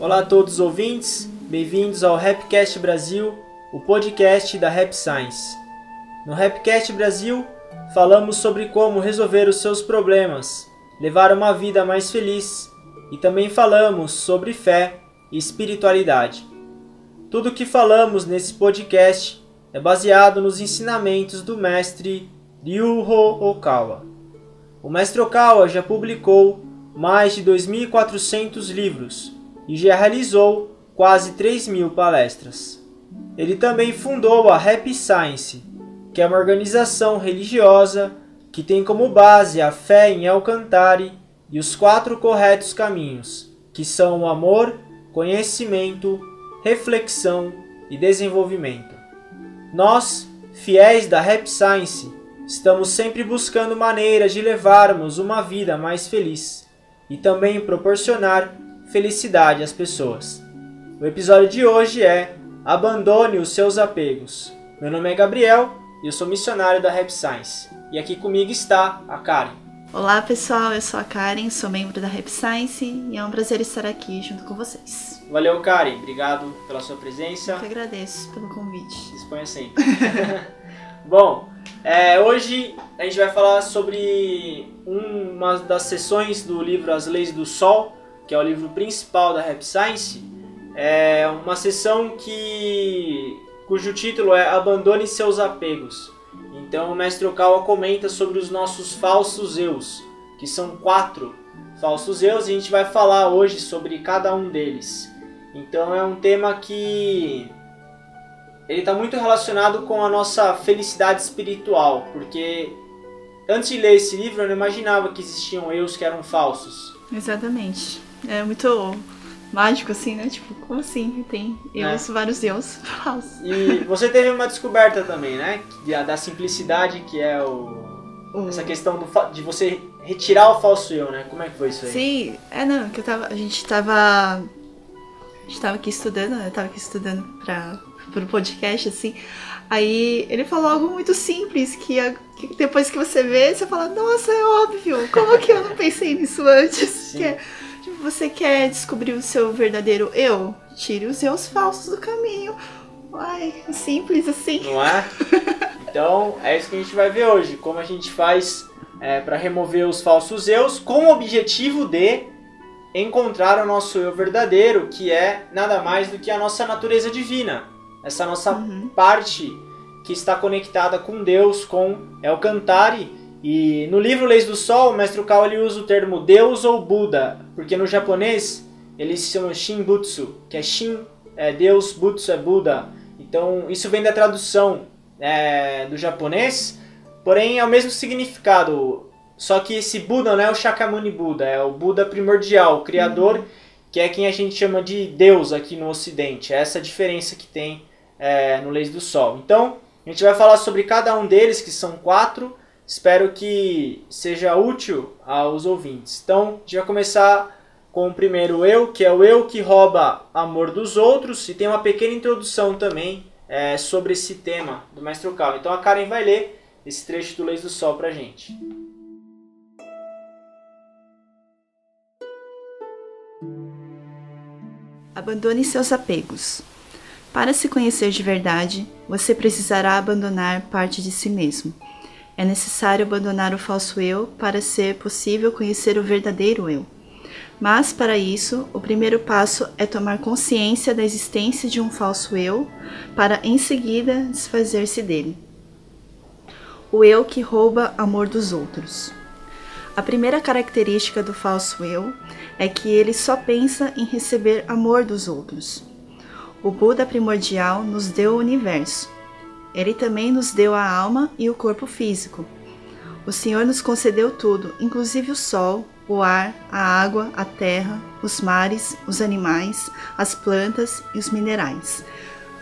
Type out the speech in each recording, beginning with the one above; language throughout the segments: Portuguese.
Olá a todos os ouvintes, bem-vindos ao Rapcast Brasil, o podcast da Rap Science. No Rapcast Brasil, falamos sobre como resolver os seus problemas, levar uma vida mais feliz e também falamos sobre fé e espiritualidade. Tudo o que falamos nesse podcast é baseado nos ensinamentos do mestre Ryuho Okawa. O mestre Okawa já publicou mais de 2.400 livros e já realizou quase 3 mil palestras. Ele também fundou a Happy Science, que é uma organização religiosa que tem como base a fé em Alcantari e os quatro corretos caminhos, que são o amor, conhecimento, reflexão e desenvolvimento. Nós, fiéis da Rap Science, estamos sempre buscando maneiras de levarmos uma vida mais feliz e também proporcionar felicidade às pessoas. O episódio de hoje é Abandone os seus apegos. Meu nome é Gabriel e eu sou missionário da Rap Science. E aqui comigo está a Karen. Olá pessoal, eu sou a Karen, sou membro da Rap Science e é um prazer estar aqui junto com vocês. Valeu, Karen. Obrigado pela sua presença. Eu que agradeço pelo convite. Disponha sempre. Bom, é, hoje a gente vai falar sobre uma das sessões do livro As Leis do Sol, que é o livro principal da Rap Science. É uma sessão que cujo título é Abandone seus apegos. Então o mestre Okawa comenta sobre os nossos falsos eus, que são quatro falsos eus, e a gente vai falar hoje sobre cada um deles. Então é um tema que ele está muito relacionado com a nossa felicidade espiritual, porque antes de ler esse livro eu não imaginava que existiam eus que eram falsos. Exatamente. É muito mágico assim, né? Tipo, como assim? Tem eus, é. vários eus falsos. E você teve uma descoberta também, né? Da simplicidade que é o essa questão do, de você retirar o falso eu, né? Como é que foi isso aí? Sim, é não, que eu tava, a gente tava a gente tava aqui estudando, eu tava aqui estudando para pro podcast assim. Aí ele falou algo muito simples que, que, depois que você vê, você fala, nossa, é óbvio, como que eu não pensei nisso antes? Que é, tipo, você quer descobrir o seu verdadeiro eu? Tire os seus falsos do caminho. Ai, é simples assim. Não é? Então, é isso que a gente vai ver hoje. Como a gente faz é, para remover os falsos eus com o objetivo de encontrar o nosso eu verdadeiro, que é nada mais do que a nossa natureza divina. Essa nossa uhum. parte que está conectada com Deus, com El Cantare. E no livro Leis do Sol, o mestre Kao ele usa o termo Deus ou Buda, porque no japonês ele se chama Shinbutsu, que é Shin é Deus, Butsu é Buda. Então isso vem da tradução é, do japonês, porém é o mesmo significado. Só que esse Buda não é o Shakyamuni Buda, é o Buda primordial, o criador, uhum. que é quem a gente chama de Deus aqui no Ocidente. É essa diferença que tem é, no Leis do Sol. Então, a gente vai falar sobre cada um deles, que são quatro. Espero que seja útil aos ouvintes. Então, a gente vai começar com o primeiro eu, que é o eu que rouba amor dos outros, e tem uma pequena introdução também é, sobre esse tema do Mestre Cal. Então a Karen vai ler esse trecho do Leis do Sol pra gente. Abandone seus apegos. Para se conhecer de verdade, você precisará abandonar parte de si mesmo. É necessário abandonar o falso eu para ser possível conhecer o verdadeiro eu. Mas, para isso, o primeiro passo é tomar consciência da existência de um falso eu, para em seguida desfazer-se dele. O eu que rouba amor dos outros. A primeira característica do falso eu é que ele só pensa em receber amor dos outros. O Buda primordial nos deu o universo. Ele também nos deu a alma e o corpo físico. O Senhor nos concedeu tudo, inclusive o sol, o ar, a água, a terra, os mares, os animais, as plantas e os minerais.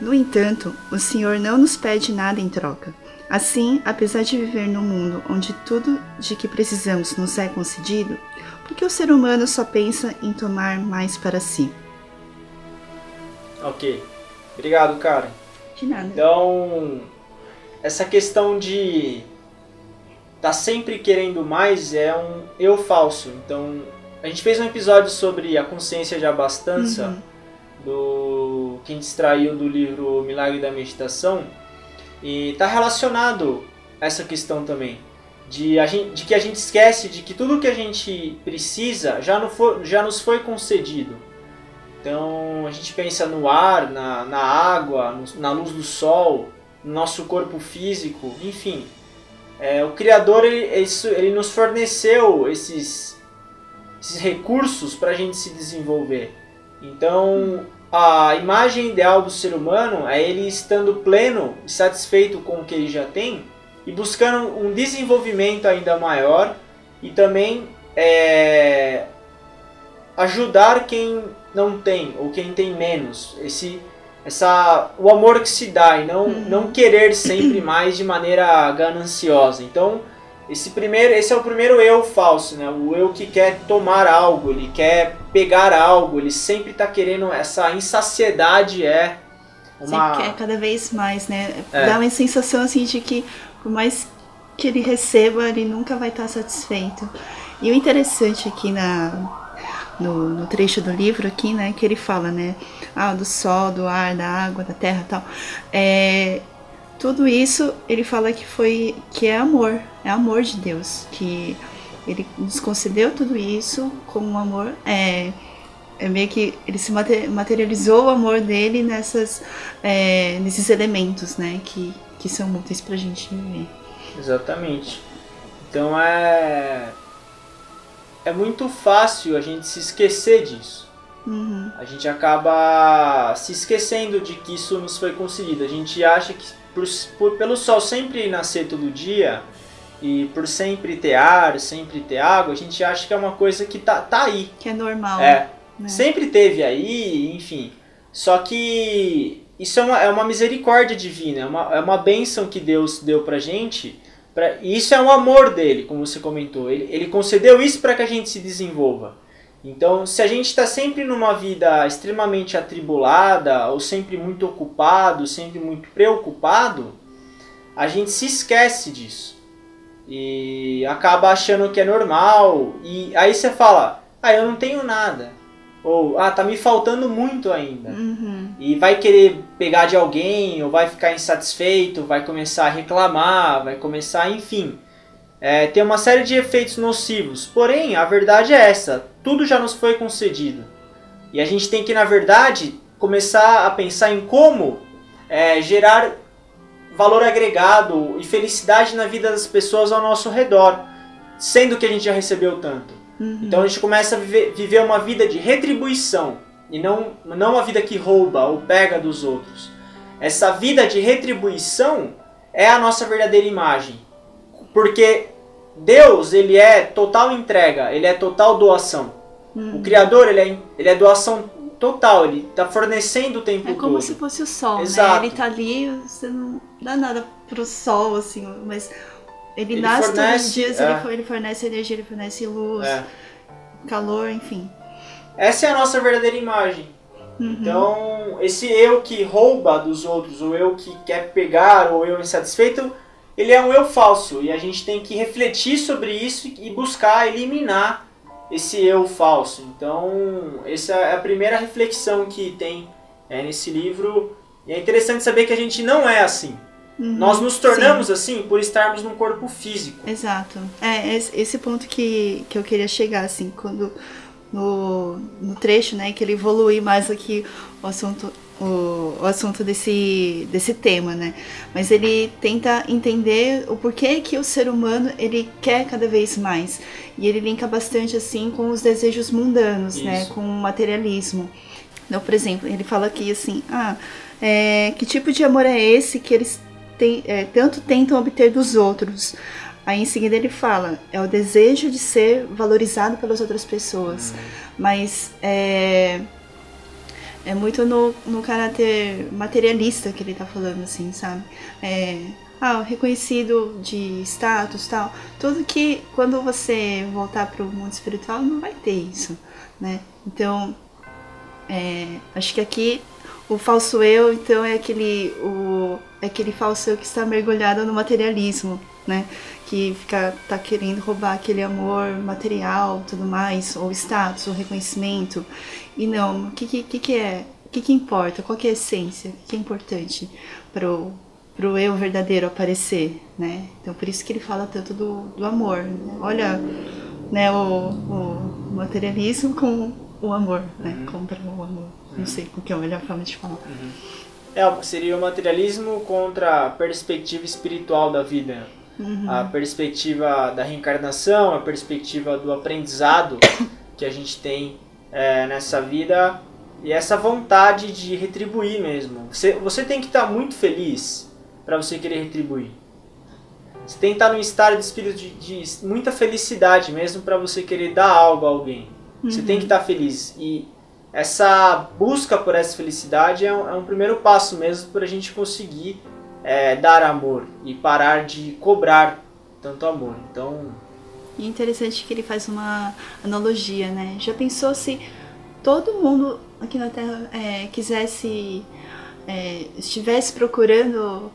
No entanto, o Senhor não nos pede nada em troca. Assim, apesar de viver num mundo onde tudo de que precisamos nos é concedido, porque o ser humano só pensa em tomar mais para si? Ok. Obrigado, cara. De nada. Então, essa questão de tá sempre querendo mais é um eu falso. Então, a gente fez um episódio sobre a consciência de abastança, uhum. do que a gente extraiu do livro Milagre da Meditação, e tá relacionado a essa questão também. De, a gente, de que a gente esquece de que tudo que a gente precisa já, não for, já nos foi concedido. Então a gente pensa no ar, na, na água, no, na luz do sol, no nosso corpo físico, enfim. É, o Criador ele, ele nos forneceu esses, esses recursos para a gente se desenvolver. Então a imagem ideal do ser humano é ele estando pleno e satisfeito com o que ele já tem e buscando um desenvolvimento ainda maior e também é, ajudar quem não tem ou quem tem menos. Esse essa o amor que se dá e não uhum. não querer sempre mais de maneira gananciosa. Então, esse primeiro, esse é o primeiro eu falso, né? O eu que quer tomar algo, ele quer pegar algo, ele sempre está querendo essa insaciedade é uma Sempre quer cada vez mais, né? É. Dá uma sensação assim de que por mais que ele receba, ele nunca vai estar satisfeito. E o interessante aqui na no, no, trecho do livro aqui, né, que ele fala, né, ah, do sol, do ar, da água, da terra, tal. É, tudo isso ele fala que foi que é amor, é amor de Deus, que ele nos concedeu tudo isso com um amor, é, é meio que ele se materializou o amor dele nessas, é, nesses elementos, né, que, que são úteis pra gente viver. Exatamente. Então é é muito fácil a gente se esquecer disso. Uhum. A gente acaba se esquecendo de que isso nos foi concedido. A gente acha que por, por, pelo sol sempre nascer todo dia e por sempre ter ar, sempre ter água, a gente acha que é uma coisa que tá, tá aí. Que é normal. É. Né? Sempre teve aí, enfim. Só que isso é uma, é uma misericórdia divina, é uma, é uma bênção que Deus deu pra gente Pra, isso é um amor dele, como você comentou. Ele, ele concedeu isso para que a gente se desenvolva. Então, se a gente está sempre numa vida extremamente atribulada, ou sempre muito ocupado, sempre muito preocupado, a gente se esquece disso. E acaba achando que é normal. E aí você fala: Ah, eu não tenho nada. Ou, ah, tá me faltando muito ainda. Uhum. E vai querer pegar de alguém, ou vai ficar insatisfeito, vai começar a reclamar, vai começar, enfim. É, tem uma série de efeitos nocivos. Porém, a verdade é essa: tudo já nos foi concedido. E a gente tem que, na verdade, começar a pensar em como é, gerar valor agregado e felicidade na vida das pessoas ao nosso redor, sendo que a gente já recebeu tanto. Uhum. Então a gente começa a viver, viver uma vida de retribuição e não, não uma vida que rouba ou pega dos outros. Essa vida de retribuição é a nossa verdadeira imagem. Porque Deus, ele é total entrega, ele é total doação. Uhum. O Criador, ele é, ele é doação total, ele está fornecendo o tempo todo. É como todo. se fosse o sol, né? Exato. né? Ele está ali, você não dá nada pro sol, assim, mas ele, ele nasce fornece, todos os dias, é. ele, ele, fornece energia, ele fornece luz, é. calor, enfim. Essa é a nossa verdadeira imagem. Uhum. Então, esse eu que rouba dos outros, ou eu que quer pegar, ou eu insatisfeito, ele é um eu falso. E a gente tem que refletir sobre isso e buscar eliminar esse eu falso. Então, essa é a primeira reflexão que tem é, nesse livro. E é interessante saber que a gente não é assim. Uhum, Nós nos tornamos sim. assim por estarmos num corpo físico. Exato. É esse ponto que, que eu queria chegar, assim, quando no, no trecho, né, que ele evolui mais aqui o assunto o, o assunto desse, desse tema, né? Mas ele tenta entender o porquê que o ser humano ele quer cada vez mais. E ele linka bastante assim com os desejos mundanos, né? Isso. né? Com o materialismo. Então, por exemplo, ele fala aqui assim, ah, é, que tipo de amor é esse que eles tem, é, tanto tentam obter dos outros. Aí em seguida ele fala, é o desejo de ser valorizado pelas outras pessoas. Uhum. Mas é, é muito no, no caráter materialista que ele tá falando, assim, sabe? É, ah, reconhecido de status tal. Tudo que quando você voltar para o mundo espiritual não vai ter isso, né? Então, é, acho que aqui o falso eu, então, é aquele. O, aquele falso eu que está mergulhado no materialismo, né? Que fica tá querendo roubar aquele amor material, tudo mais, ou status, ou reconhecimento. E não, o que, que, que é? O que, que importa? Qual que é a essência? O que é importante pro pro eu verdadeiro aparecer, né? Então por isso que ele fala tanto do, do amor. Olha, né, o, o materialismo com o amor, né? Uhum. Contra o amor. Não sei qual que é a melhor forma de falar. Uhum. É, seria o materialismo contra a perspectiva espiritual da vida. Uhum. A perspectiva da reencarnação, a perspectiva do aprendizado que a gente tem é, nessa vida e essa vontade de retribuir mesmo. Você, você tem que estar muito feliz para você querer retribuir. Você tem que estar num estado de espírito de, de muita felicidade mesmo para você querer dar algo a alguém. Uhum. Você tem que estar feliz. E essa busca por essa felicidade é um, é um primeiro passo mesmo para a gente conseguir é, dar amor e parar de cobrar tanto amor. Então. E é interessante que ele faz uma analogia, né? Já pensou se todo mundo aqui na Terra é, quisesse, é, estivesse procurando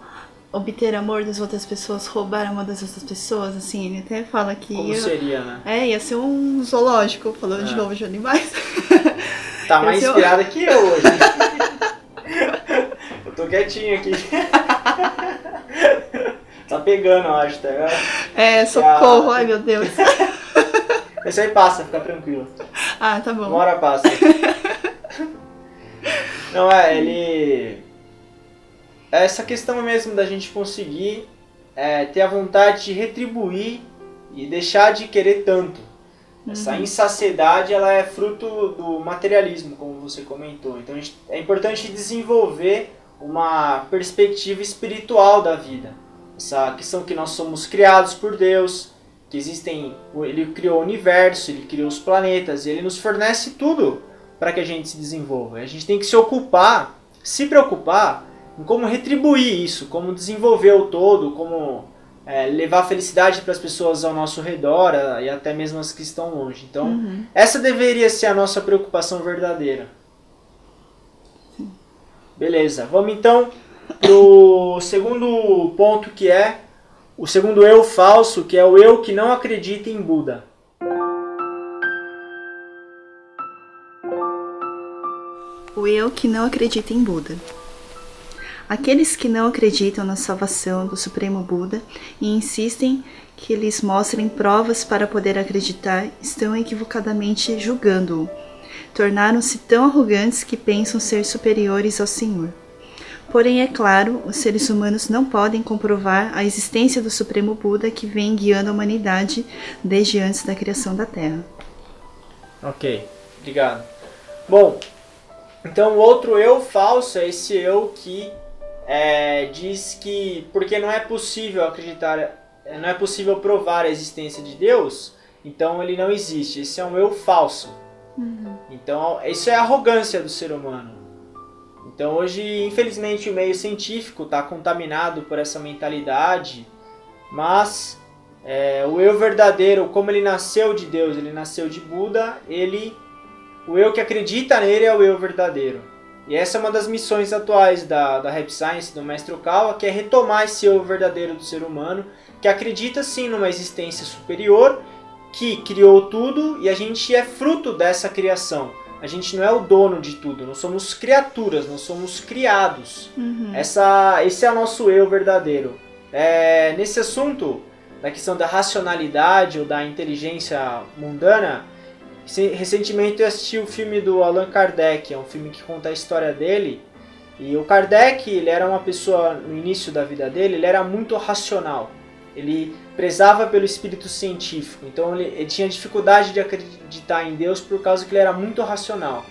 obter amor das outras pessoas, roubar amor das outras pessoas, assim, ele até fala que. Como eu, seria, né? É, ia ser um zoológico, falando é. de novo de animais. Tá mais inspirada que eu hoje. eu tô quietinho aqui. Tá pegando, eu acho, tá ligado? É, socorro, ai meu Deus. Isso aí passa, fica tranquilo. Ah, tá bom. Uma hora passa. Não, é, ele essa questão mesmo da gente conseguir é, ter a vontade de retribuir e deixar de querer tanto. Uhum. Essa insaciedade ela é fruto do materialismo, como você comentou. Então é importante desenvolver uma perspectiva espiritual da vida. Essa questão que nós somos criados por Deus, que existem, ele criou o universo, ele criou os planetas, ele nos fornece tudo para que a gente se desenvolva. A gente tem que se ocupar, se preocupar em como retribuir isso, como desenvolver o todo, como é, levar felicidade para as pessoas ao nosso redor e até mesmo as que estão longe. Então, uhum. essa deveria ser a nossa preocupação verdadeira. Beleza, vamos então pro segundo ponto que é o segundo eu falso, que é o eu que não acredita em Buda. O eu que não acredita em Buda. Aqueles que não acreditam na salvação do Supremo Buda e insistem que lhes mostrem provas para poder acreditar estão equivocadamente julgando-o. Tornaram-se tão arrogantes que pensam ser superiores ao Senhor. Porém, é claro, os seres humanos não podem comprovar a existência do Supremo Buda que vem guiando a humanidade desde antes da criação da Terra. Ok, obrigado. Bom, então o outro eu falso é esse eu que é, diz que porque não é possível acreditar, não é possível provar a existência de Deus, então ele não existe. Esse é um eu falso. Uhum. Então isso é arrogância do ser humano. Então hoje, infelizmente, o meio científico está contaminado por essa mentalidade, mas é, o eu verdadeiro, como ele nasceu de Deus, ele nasceu de Buda, ele, o eu que acredita nele é o eu verdadeiro. E essa é uma das missões atuais da, da Rap Science, do Mestre Okawa, que é retomar esse eu verdadeiro do ser humano, que acredita sim numa existência superior, que criou tudo e a gente é fruto dessa criação. A gente não é o dono de tudo, nós somos criaturas, nós somos criados. Uhum. Essa, esse é o nosso eu verdadeiro. É, nesse assunto da questão da racionalidade ou da inteligência mundana, Recentemente eu assisti o filme do Allan Kardec, é um filme que conta a história dele. E o Kardec, ele era uma pessoa, no início da vida dele, ele era muito racional. Ele prezava pelo espírito científico, então ele, ele tinha dificuldade de acreditar em Deus por causa que ele era muito racional.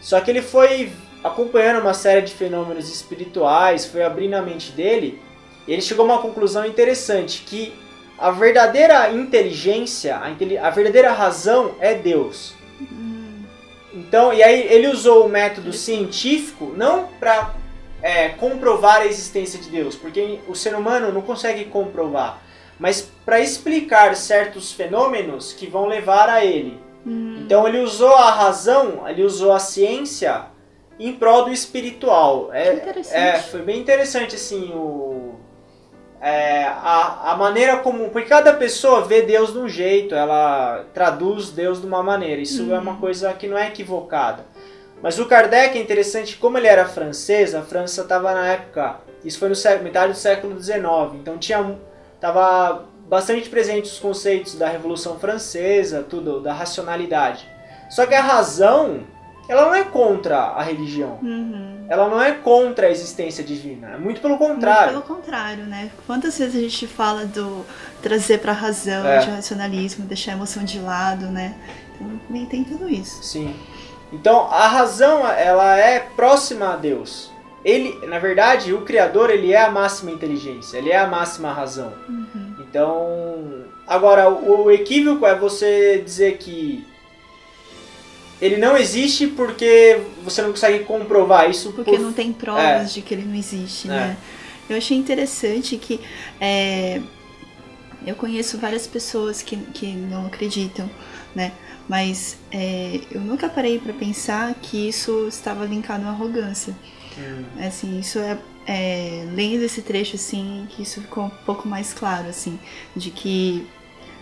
Só que ele foi acompanhando uma série de fenômenos espirituais, foi abrindo a mente dele, e ele chegou a uma conclusão interessante, que a verdadeira inteligência, a, a verdadeira razão é Deus. Então, e aí ele usou o método científico não para é, comprovar a existência de Deus, porque o ser humano não consegue comprovar, mas para explicar certos fenômenos que vão levar a ele. Hum. Então ele usou a razão, ele usou a ciência em prol do espiritual. É, é, foi bem interessante assim o é, a, a maneira como porque cada pessoa vê Deus de um jeito, ela traduz Deus de uma maneira. Isso é uma coisa que não é equivocada. Mas o Kardec é interessante, como ele era francês, a França estava na época, isso foi no século, metade do século XIX, então tinha estava bastante presente os conceitos da Revolução Francesa, tudo da racionalidade. Só que a razão, ela não é contra a religião. Uhum. Ela não é contra a existência divina, é muito pelo Muito contrário. pelo contrário, né? Quantas vezes a gente fala do trazer pra razão, É. de racionalismo, deixar a emoção de lado, né? Então, tem tudo isso. Sim. Então, a razão, ela é próxima a Deus. Ele, na verdade, o criador, ele é a máxima inteligência, ele é a máxima razão. Uhum. Então, agora o, o equívoco é você dizer que ele não existe porque você não consegue comprovar isso Porque por- não tem provas de que ele não existe, É. né? Eu achei interessante que é, eu conheço várias pessoas que, que não acreditam, né? Mas é, eu nunca parei pra pensar que isso estava linkado à arrogância. Hum, Assim, isso é, é lendo esse trecho assim que isso ficou um pouco mais claro assim, de que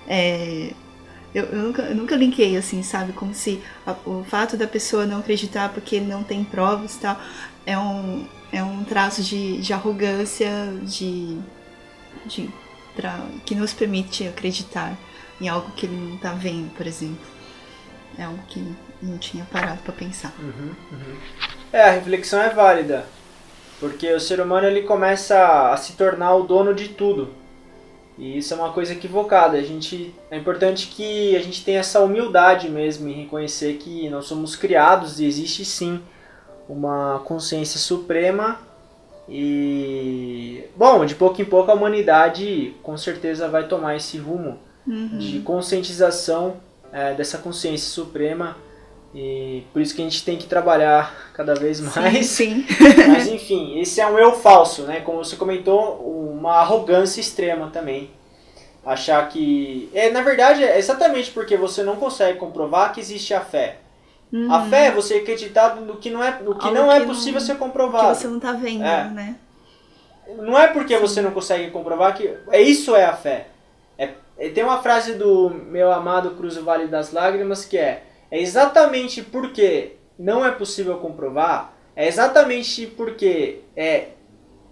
é, eu, eu nunca, eu nunca linkei assim, sabe, como se a- o fato da pessoa não acreditar porque não tem provas e tal é um é um traço de, de arrogância de, de pra, que nos permite acreditar em algo que ele não tá vendo, por exemplo. É algo que não tinha parado pra pensar. uhum, uhum. É, a reflexão é válida. Porque o ser humano ele começa a se tornar o dono de tudo. E isso é uma coisa equivocada. A gente, é importante que a gente tenha essa humildade mesmo em reconhecer que nós somos criados e existe sim uma consciência suprema. E bom, de pouco em pouco a humanidade com certeza vai tomar esse rumo Uhum. de conscientização é, dessa consciência suprema. E por isso que a gente tem que trabalhar cada vez mais. Sim, sim. Mas enfim, esse é um eu falso, né? Como você comentou, uma arrogância extrema também. Achar que. É, na verdade, é exatamente porque você não consegue comprovar que existe a fé. A fé é você acreditar no que não é, no que Algo não é que possível não- ser que comprovado. você não tá vendo, É. né? Não é porque você não consegue comprovar que. É isso é a fé. É, é- tem uma frase do meu amado Cruz Vale das Lágrimas que é: É exatamente porque não é possível comprovar, é exatamente porque é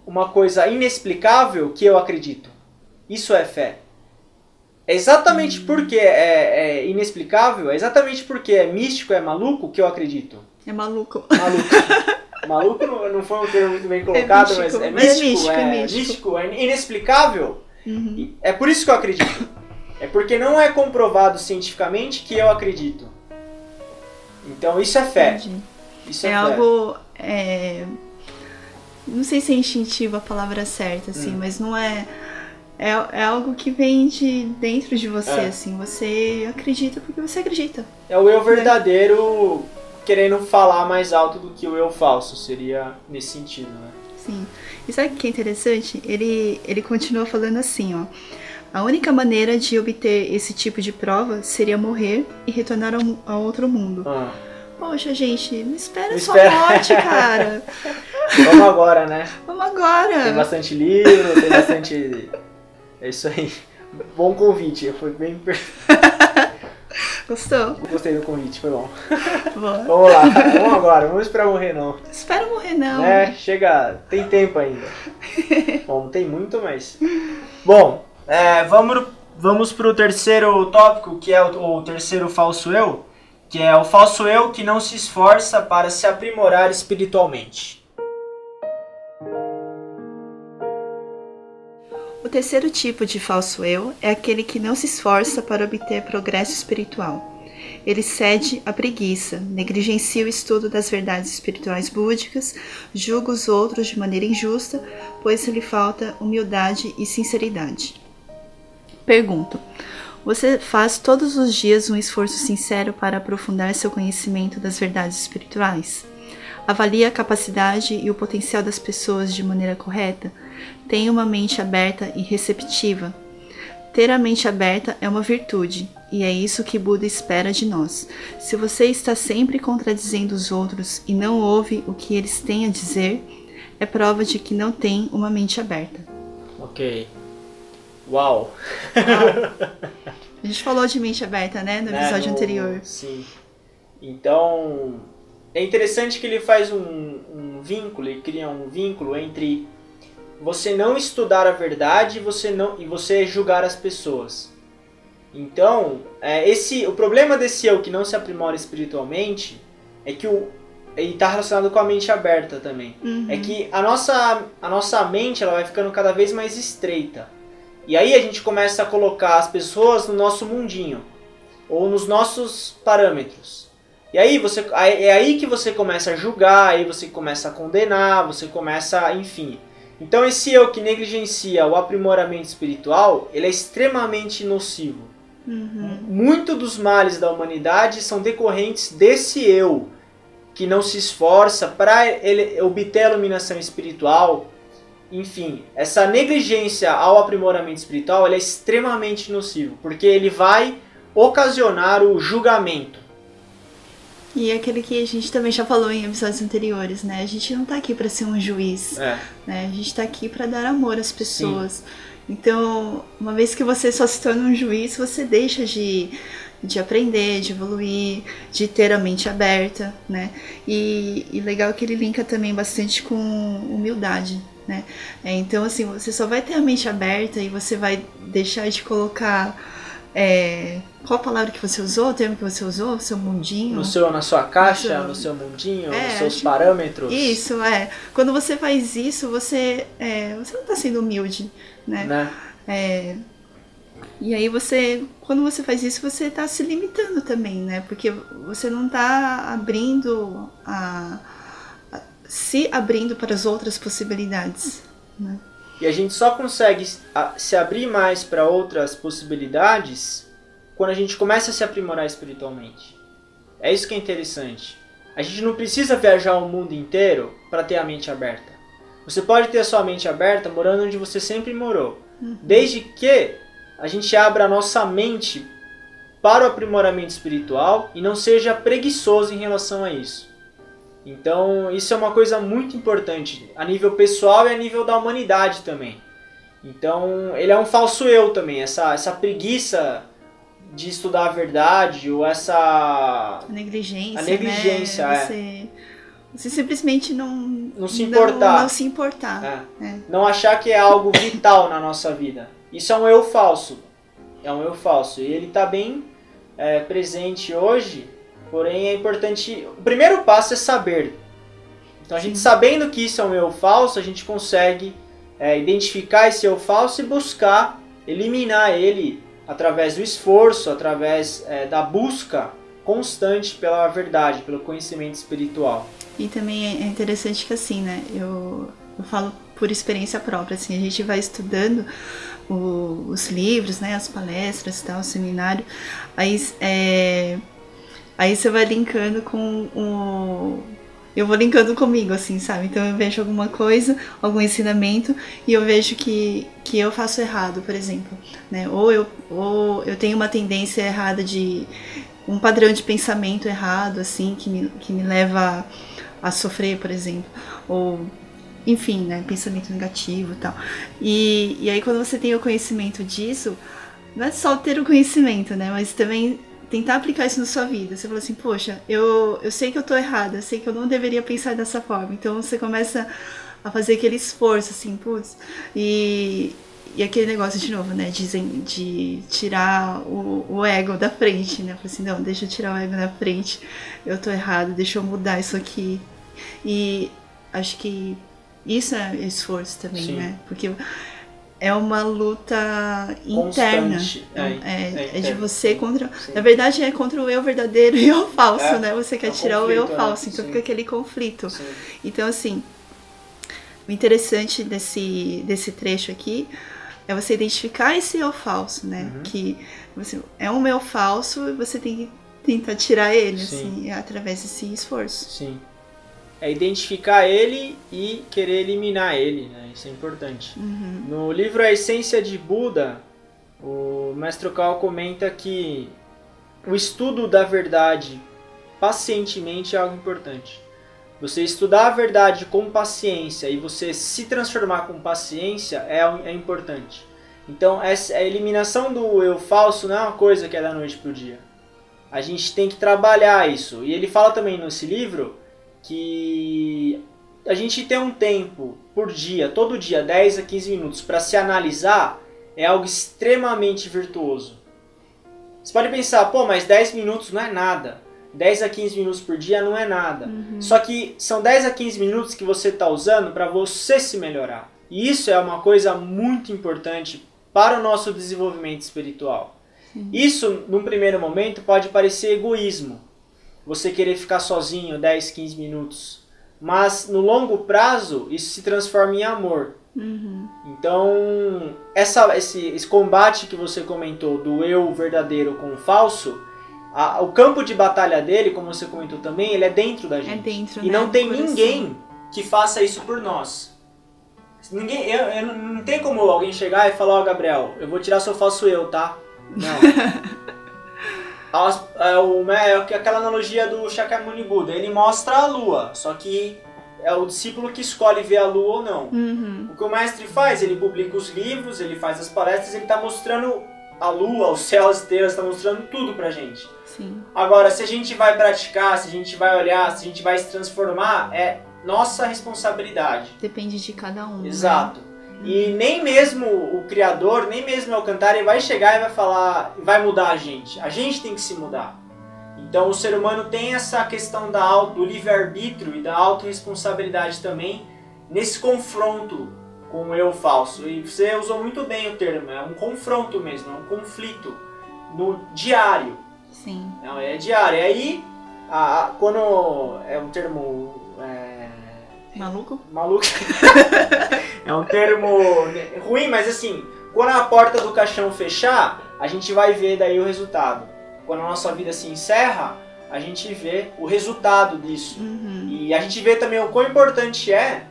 uma coisa inexplicável que eu acredito. Isso é fé. É exatamente porque é, é inexplicável, é exatamente porque é místico, é maluco que eu acredito. É maluco. Maluco. Maluco não, não foi um termo muito bem colocado, místico, mas é é místico, é, é místico. místico, é inexplicável. Uhum. É por isso que eu acredito. É porque não é comprovado cientificamente que eu acredito. Então isso é fé. Entendi. Isso é, É algo. é, Não sei se é instintivo a palavra certa, assim, Hum. mas não é. É, é algo que vem de dentro de você, É. assim. Você acredita porque você acredita. É o eu verdadeiro querendo falar mais alto do que o eu falso. Seria nesse sentido, né? Sim. E sabe o que é interessante? Ele, ele continua falando assim, ó. A única maneira de obter esse tipo de prova seria morrer e retornar ao, outro mundo. Ah, Poxa, gente, não espera Não sua espera. morte, cara. vamos agora, né? Vamos agora. Tem bastante livro, tem bastante. É isso aí. Bom convite. Foi bem. Gostou? Gostei do convite, foi bom. Boa. Vamos lá, vamos agora, vamos esperar morrer não. Espera morrer, não. Né? Chega, tem tempo ainda. Bom, não tem muito, mas. Bom, é, vamos, vamos pro terceiro tópico, que é o, o terceiro falso eu, que é o falso eu que não se esforça para se aprimorar espiritualmente. O terceiro tipo de falso eu é aquele que não se esforça para obter progresso espiritual. Ele cede à preguiça, negligencia o estudo das verdades espirituais búdicas, julga os outros de maneira injusta, pois lhe falta humildade e sinceridade. Pergunto: Você faz todos os dias um esforço sincero para aprofundar seu conhecimento das verdades espirituais? Avalia a capacidade e o potencial das pessoas de maneira correta? Tem uma mente aberta e receptiva? Ter a mente aberta é uma virtude, e é isso que Buda espera de nós. Se você está sempre contradizendo os outros e não ouve o que eles têm a dizer, é prova de que não tem uma mente aberta. Ok. Uau! A gente falou de mente aberta, né, no Né, episódio no- anterior. Sim. Então, é interessante que ele faz um, um vínculo, ele cria um vínculo entre você não estudar a verdade e você não e você julgar as pessoas. Então, é, esse o problema desse eu que não se aprimora espiritualmente é que o e está relacionado com a mente aberta também. Uhum. É que a nossa, a nossa mente ela vai ficando cada vez mais estreita. E aí a gente começa a colocar as pessoas no nosso mundinho ou nos nossos parâmetros. E aí você é aí que você começa a julgar, aí você começa a condenar, você começa, enfim. Então esse eu que negligencia o aprimoramento espiritual, ele é extremamente nocivo. Uhum. Muito dos males da humanidade são decorrentes desse eu que não se esforça para obter a iluminação espiritual. Enfim, essa negligência ao aprimoramento espiritual é extremamente nocivo, porque ele vai ocasionar o julgamento. E é aquele que a gente também já falou em episódios anteriores, né? A gente não tá aqui para ser um juiz, É, né? A gente tá aqui para dar amor às pessoas. Então, uma vez que você só se torna um juiz, você deixa de, de aprender, de evoluir, de ter a mente aberta, né? E, e legal que ele linka também bastante com humildade, né? É, então, assim, você só vai ter a mente aberta e você vai deixar de colocar. é, qual a palavra que você usou? O termo que você usou? Seu mundinho? no seu, na sua caixa, No no seu- seu mundinho, É, nos seus tipo, parâmetros. Isso, é. Quando você faz isso, você, é, você não tá sendo humilde, né? Né? É, e aí você, quando você faz isso, você tá se limitando também, né? Porque você não tá abrindo a- se abrindo para as outras possibilidades, né? E a gente só consegue se abrir mais para outras possibilidades quando a gente começa a se aprimorar espiritualmente. É isso que é interessante. A gente não precisa viajar o mundo inteiro para ter a mente aberta. Você pode ter a sua mente aberta morando onde você sempre morou, desde que a gente abra a nossa mente para o aprimoramento espiritual e não seja preguiçoso em relação a isso. Então, isso é uma coisa muito importante a nível pessoal e a nível da humanidade também. Então, ele é um falso eu também, essa, essa preguiça de estudar a verdade ou essa. A negligência, A negligência, né? é. Você, você simplesmente não... Não se importar. Não, se importar. é, É. não achar que é algo vital na nossa vida. Isso é um eu falso. É um eu falso. E ele está bem é, presente hoje, porém é importante. O primeiro passo é saber. Então a gente sabendo que isso é um eu falso, a gente consegue é, identificar esse eu falso e buscar eliminar ele através do esforço, através é, da busca constante pela verdade, pelo conhecimento espiritual. E também é interessante que assim, né? Eu, eu falo por experiência própria, assim, a gente vai estudando o- os livros, né? As palestras tal, o seminário, aí, é, aí você vai linkando com o. Eu vou linkando comigo, assim, sabe? Então eu vejo alguma coisa, algum ensinamento, e eu vejo que, que eu faço errado, por exemplo. Né? Ou, eu, ou eu tenho uma tendência errada de. um padrão de pensamento errado, assim, que me, que me leva a sofrer, por exemplo. Ou, enfim, né? Pensamento negativo e tal. E, e aí, quando você tem o conhecimento disso, não é só ter o conhecimento, né? Mas também tentar aplicar isso na sua vida. Você fala assim, poxa, eu, eu sei que eu tô errada, eu sei que eu não deveria pensar dessa forma. Então você começa a fazer aquele esforço, assim, putz. E, e aquele negócio de novo, né? Dizem de tirar o, o ego da frente, né? Fala assim, não, deixa eu tirar o ego da frente. Eu tô errado, deixa eu mudar isso aqui. E acho que isso é esforço também, Sim. né? Porque é uma luta interna. É, É, é- é de você contra. Sim. Na verdade, é contra o eu verdadeiro e o falso, É, né? Você quer é tirar o eu conflito, né? falso, então Sim. fica aquele conflito. Sim. Então, assim, o interessante desse, desse trecho aqui é você identificar esse eu falso, né? Uhum. Que você, é um eu falso e você tem que tentar tirar ele, Sim. assim, através desse esforço. Sim. É identificar ele e querer eliminar ele, né? Isso é importante. Uhum. No livro A Essência de Buda, o Mestre Cal comenta que o estudo da verdade pacientemente é algo importante. Você estudar a verdade com paciência e você se transformar com paciência é, é importante. Então, essa, a eliminação do eu falso não é uma coisa que é da noite para o dia. A gente tem que trabalhar isso. E ele fala também nesse livro que a gente tem um tempo por dia, todo dia, 10 a 15 minutos, para se analisar, é algo extremamente virtuoso. Você pode pensar, pô, mas 10 minutos não é nada. 10 a 15 minutos por dia não é nada. Uhum. Só que são 10 a 15 minutos que você está usando para você se melhorar. E isso é uma coisa muito importante para o nosso desenvolvimento espiritual. Sim. Isso, num primeiro momento, pode parecer egoísmo. Você querer ficar sozinho 10, 15 minutos. Mas no longo prazo, isso se transforma em amor. Uhum. Então, essa, esse, esse combate que você comentou do eu verdadeiro com o falso, a, o campo de batalha dele, como você comentou também, ele é dentro da é gente. É dentro, E né? não tem ninguém que faça isso por nós. Ninguém, eu, eu, não tem como alguém chegar e falar, ó oh, Gabriel, eu vou tirar seu falso eu, tá? Não. As, é, o, é aquela analogia do Shakyamuni Buda, ele mostra a lua, só que é o discípulo que escolhe ver a lua ou não. Uhum. O que o mestre faz? Ele publica os livros, ele faz as palestras, ele está mostrando a lua, o céu, as estrelas, está mostrando tudo pra gente. Sim. Agora, se a gente vai praticar, se a gente vai olhar, se a gente vai se transformar, é nossa responsabilidade. Depende de cada um. Né? Exato. Né? E nem mesmo o criador, nem mesmo o Alcantara vai chegar e vai falar, vai mudar a gente. A gente tem que se mudar. Então o ser humano tem essa questão da, do livre-arbítrio e da autorresponsabilidade também nesse confronto com o eu falso. E você usou muito bem o termo, é um confronto mesmo, é um conflito no diário. Sim. Não, é diário. E aí, a, a, quando é um termo. Maluco? Maluco. é um termo ruim, mas assim, quando a porta do caixão fechar, a gente vai ver daí o resultado. Quando a nossa vida se encerra, a gente vê o resultado disso. Uhum. E a gente vê também o quão importante é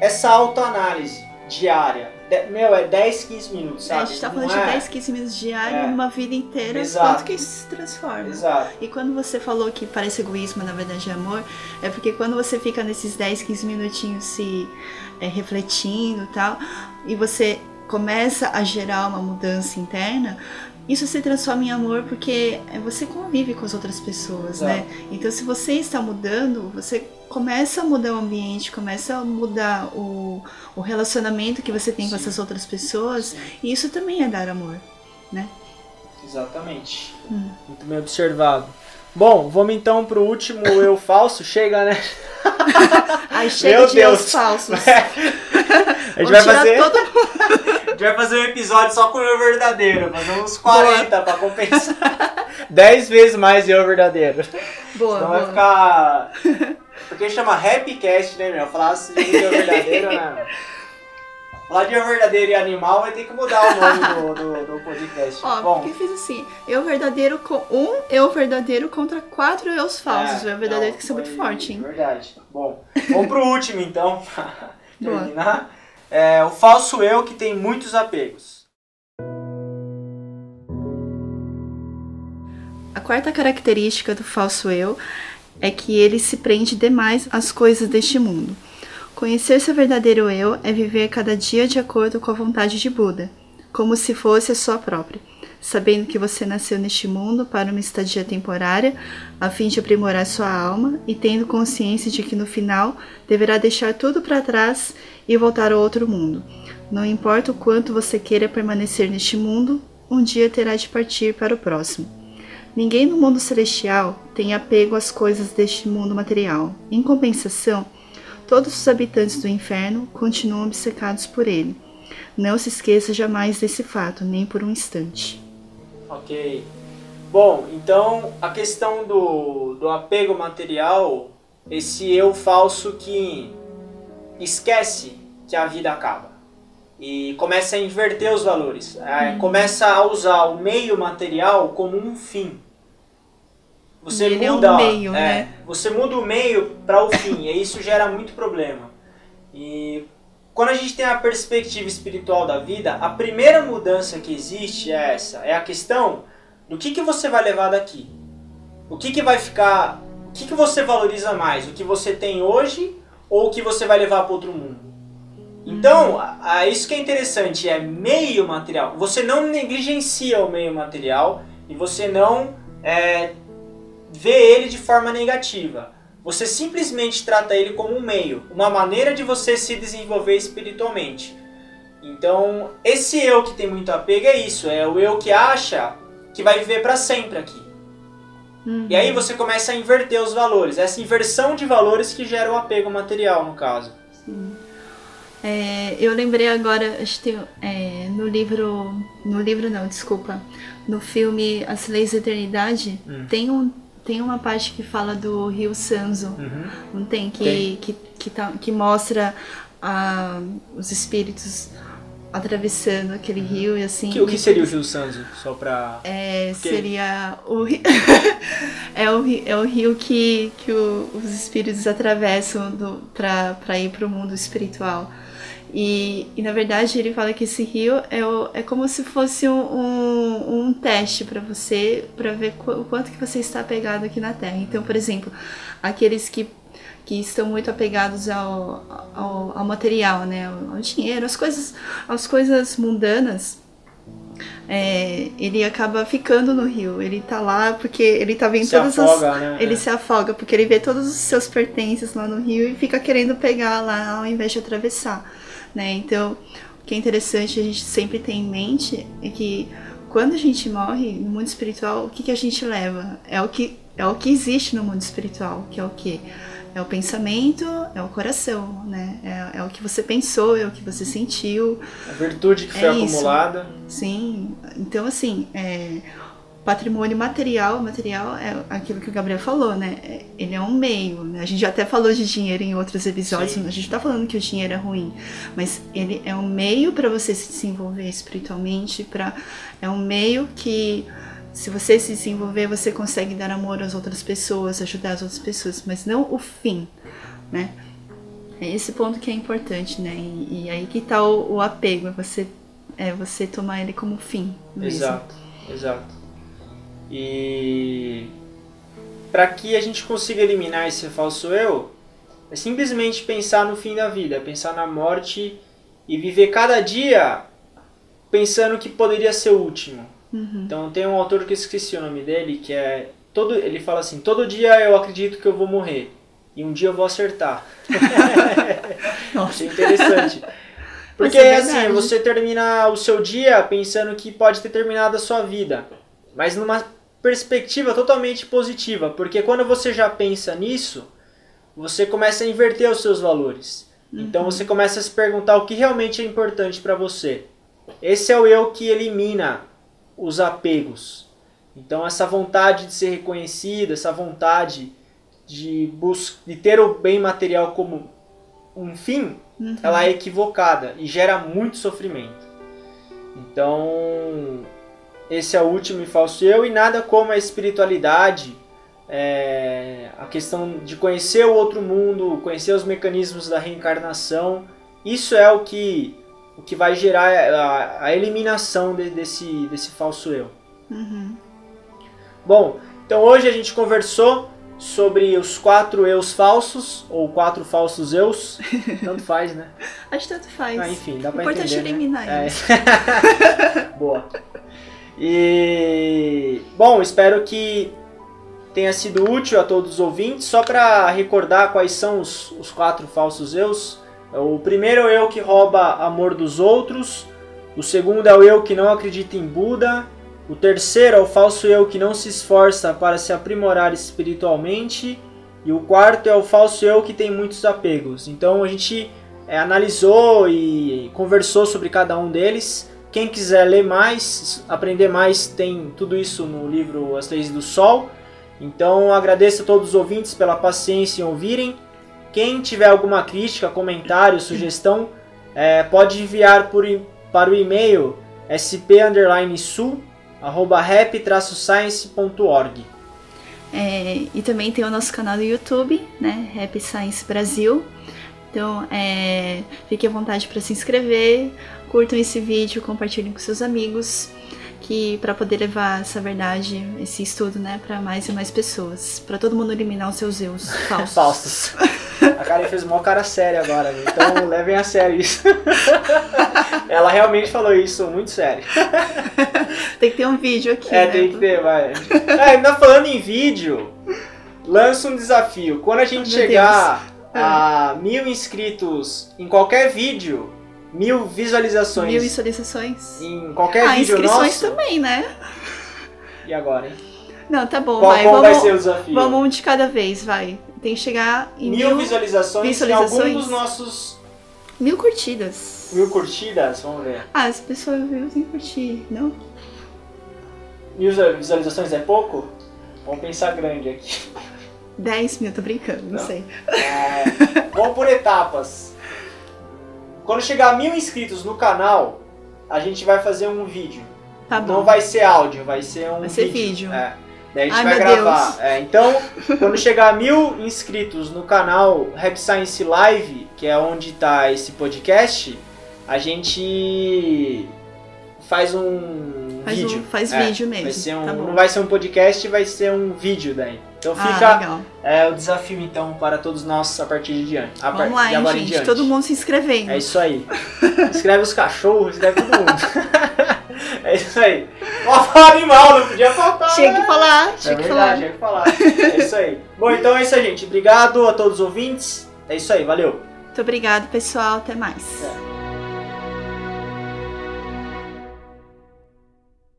essa autoanálise diária meu, é 10, 15 minutos, sabe? É, a gente tá falando Não de é? 10, 15 minutos diário, é. uma vida inteira, Exato. quanto que isso se transforma. Exato. E quando você falou que parece egoísmo, na verdade é amor, é porque quando você fica nesses 10, 15 minutinhos se é, refletindo e tal, e você começa a gerar uma mudança interna, isso se transforma em amor porque você convive com as outras pessoas, né? Exato. né? Então, se você está mudando, você começa a mudar o ambiente, começa a mudar o, o relacionamento que você tem Sim. com essas outras pessoas, Sim. e isso também é dar amor, né? Exatamente. Hum. Muito bem observado. Bom, vamos então pro último eu falso. Chega, né? Ai, chega Meu de Deus. eu falsos. A gente vai fazer. Todo... a gente vai fazer um episódio só com o eu verdadeiro. Fazer uns 40 para compensar. 10 vezes mais eu verdadeiro. Boa. Senão boa. vai ficar. Porque chama Rapcast, né, meu? Falar assim de eu verdadeiro, né? Eu verdadeiro e animal vai ter que mudar o nome do, do, do podcast. Ó, Bom, porque fiz assim, eu verdadeiro com um eu verdadeiro contra quatro eus falsos. É, eu verdadeiro não, tem que ser muito forte, hein? Verdade. Bom, vamos pro último então, pra terminar. É, o falso eu que tem muitos apegos. A quarta característica do falso eu é que ele se prende demais às coisas deste mundo. Conhecer seu verdadeiro eu é viver cada dia de acordo com a vontade de Buda, como se fosse a sua própria, sabendo que você nasceu neste mundo para uma estadia temporária, a fim de aprimorar sua alma e tendo consciência de que no final deverá deixar tudo para trás e voltar a outro mundo. Não importa o quanto você queira permanecer neste mundo, um dia terá de partir para o próximo. Ninguém no mundo celestial tem apego às coisas deste mundo material. Em compensação, todos os habitantes do inferno continuam obcecados por ele. Não se esqueça jamais desse fato, nem por um instante. Ok. Bom, então a questão do, do apego material, esse eu falso que esquece que a vida acaba e começa a inverter os valores, é, hum. começa a usar o meio material como um fim. Você Ele muda, é um meio, é, né? Você muda o meio para o fim, e isso gera muito problema. E quando a gente tem a perspectiva espiritual da vida, a primeira mudança que existe é essa, é a questão do que, que você vai levar daqui? O que, que vai ficar. O que, que você valoriza mais? O que você tem hoje ou o que você vai levar para outro mundo? Então, a, a, isso que é interessante é meio material. Você não negligencia o meio material e você não é, vê ele de forma negativa. Você simplesmente trata ele como um meio, uma maneira de você se desenvolver espiritualmente. Então, esse eu que tem muito apego é isso, é o eu que acha que vai viver para sempre aqui. Uhum. E aí você começa a inverter os valores. Essa inversão de valores que gera o apego material, no caso. Sim. É, eu lembrei agora, acho que é, no livro. No livro não, desculpa. No filme As Leis da Eternidade, uhum. tem, um, tem uma parte que fala do Rio Sanzo. Uhum. Não tem? Que, tem. Que, que, tá, que mostra ah, os espíritos atravessando aquele rio e assim. Que, o que seria o Rio Sanzo? Só pra. É, Porque... seria o rio. é, o, é o rio que, que o, os espíritos atravessam do, pra, pra ir pro mundo espiritual. E, e na verdade ele fala que esse rio é, o, é como se fosse um, um, um teste para você, para ver o quanto que você está apegado aqui na Terra. Então, por exemplo, aqueles que que estão muito apegados ao, ao, ao material, né, ao, ao, dinheiro, as coisas, as coisas mundanas, é, ele acaba ficando no rio. Ele tá lá porque ele tá vendo se todas afoga, as. Né? Ele é. se afoga, porque ele vê todos os seus pertences lá no rio e fica querendo pegar lá ao invés de atravessar. Né? Então, o que é interessante a gente sempre ter em mente é que quando a gente morre no mundo espiritual, o que, que a gente leva? É o que, é o que existe no mundo espiritual, que é o que? É o pensamento, é o coração, né? É, é, o que você pensou, é o que você sentiu. A virtude que foi é acumulada. Sim. Então, assim, é, patrimônio material, material é aquilo que o Gabriel falou, né? É, ele é um meio, né? A gente já até falou de dinheiro em outros episódios, Sim. a gente tá falando que o dinheiro é ruim, mas ele é um meio para você se desenvolver espiritualmente, para é um meio que se você se desenvolver, você consegue dar amor às outras pessoas, ajudar as outras pessoas, mas não o fim, né? É esse ponto que é importante, né? E, e aí que tá o, o, apego, é você, é você tomar ele como fim. Mesmo. Exato, exato. E para que a gente consiga eliminar esse falso eu, é simplesmente pensar no fim da vida, é pensar na morte e viver cada dia pensando que poderia ser o último Uhum. Então tem um autor que eu esqueci o nome dele, que é. Todo, ele fala assim, todo dia eu acredito que eu vou morrer. E um dia eu vou acertar. Nossa. Achei interessante. Porque é assim, você termina o seu dia pensando que pode ter terminado a sua vida. Mas numa perspectiva totalmente positiva. Porque quando você já pensa nisso, você começa a inverter os seus valores. Então, uhum. Então você começa a se perguntar o que realmente é importante para você. Esse é o eu que elimina os apegos. Então essa vontade de ser reconhecido, essa vontade de, de ter o bem material como um fim, uhum. ela é equivocada e gera muito sofrimento. Então esse é o último e falso eu e nada como a espiritualidade, é, a questão de conhecer o outro mundo, conhecer os mecanismos da reencarnação, isso é o que o que vai gerar a, a eliminação de, desse, desse falso eu. Uhum. Bom, então hoje a gente conversou sobre os quatro eus falsos, ou quatro falsos eus. Tanto faz, né? Acho que tanto faz. Ah, enfim, dá pra Importante entender. eliminar né? É. Boa. E bom, espero que tenha sido útil a todos os ouvintes. Só para recordar quais são os, os quatro falsos eus. O primeiro é o eu que rouba amor dos outros. O segundo é o eu que não acredita em Buda. O terceiro é o falso eu que não se esforça para se aprimorar espiritualmente. E o quarto é o falso eu que tem muitos apegos. Então a gente é, analisou e conversou sobre cada um deles. Quem quiser ler mais, aprender mais, tem tudo isso no livro As Leis do Sol. Então agradeço a todos os ouvintes pela paciência em ouvirem. Quem tiver alguma crítica, comentário, sugestão, é, pode enviar por, para o e-mail sp_su@rap-science.org. É, e também tem o nosso canal no YouTube, né, Rap Science Brasil. Então, é, fique à vontade para se inscrever, curtam esse vídeo, compartilhem com seus amigos, que para poder levar essa verdade, esse estudo, né, para mais e mais pessoas, para todo mundo eliminar os seus eus falsos. Falsos. A Karen fez uma cara séria agora, né? então levem a sério isso. Ela realmente falou isso muito sério. Tem que ter um vídeo aqui. É, né? tem que ter, vai. É, ainda falando em vídeo, lança um desafio. Quando a gente meu chegar Deus. a mil inscritos em qualquer vídeo, mil visualizações Mil visualizações. em qualquer Ah, vídeo inscrições nosso. também, né? E agora, hein? Não, tá bom, Qual, vai. qual vai vamos, ser o desafio? vamos um de cada vez, vai. Tem que chegar em mil, mil, visualizações, em algum visualizações. dos nossos mil curtidas. mil curtidas, vamos ver. Ah, as pessoas viram sem curtir, não? Mil visualizações é pouco? Vamos pensar grande aqui. 10 mil, tô brincando, não, Não. sei. É, vamos por etapas. Quando chegar a mil inscritos no canal, a gente vai fazer um vídeo. Tá bom. Não vai ser áudio, vai ser um Vai ser vídeo. vídeo. É. Daí a gente Ai, vai gravar. É, então, quando chegar a mil inscritos no canal Rap Science Live, que é onde está esse podcast, a gente faz um Faz, vídeo. um, faz É, vídeo mesmo. Vai ser um, tá não vai ser um podcast, vai ser um vídeo daí. Então Ah, fica legal. é, o desafio então para todos nós a partir de diante. A Vamos lá, agora em gente. diante. Todo mundo se inscrevendo. É isso aí. Escreve os cachorros, escreve todo mundo. é isso aí. Uma fala animal, não podia faltar. Tinha que né? falar, É tinha que verdade, falar. tinha que falar. É isso aí. Bom, então é isso aí, gente. Obrigado a todos os ouvintes. É isso aí, valeu. Muito obrigado, pessoal. Até mais. É.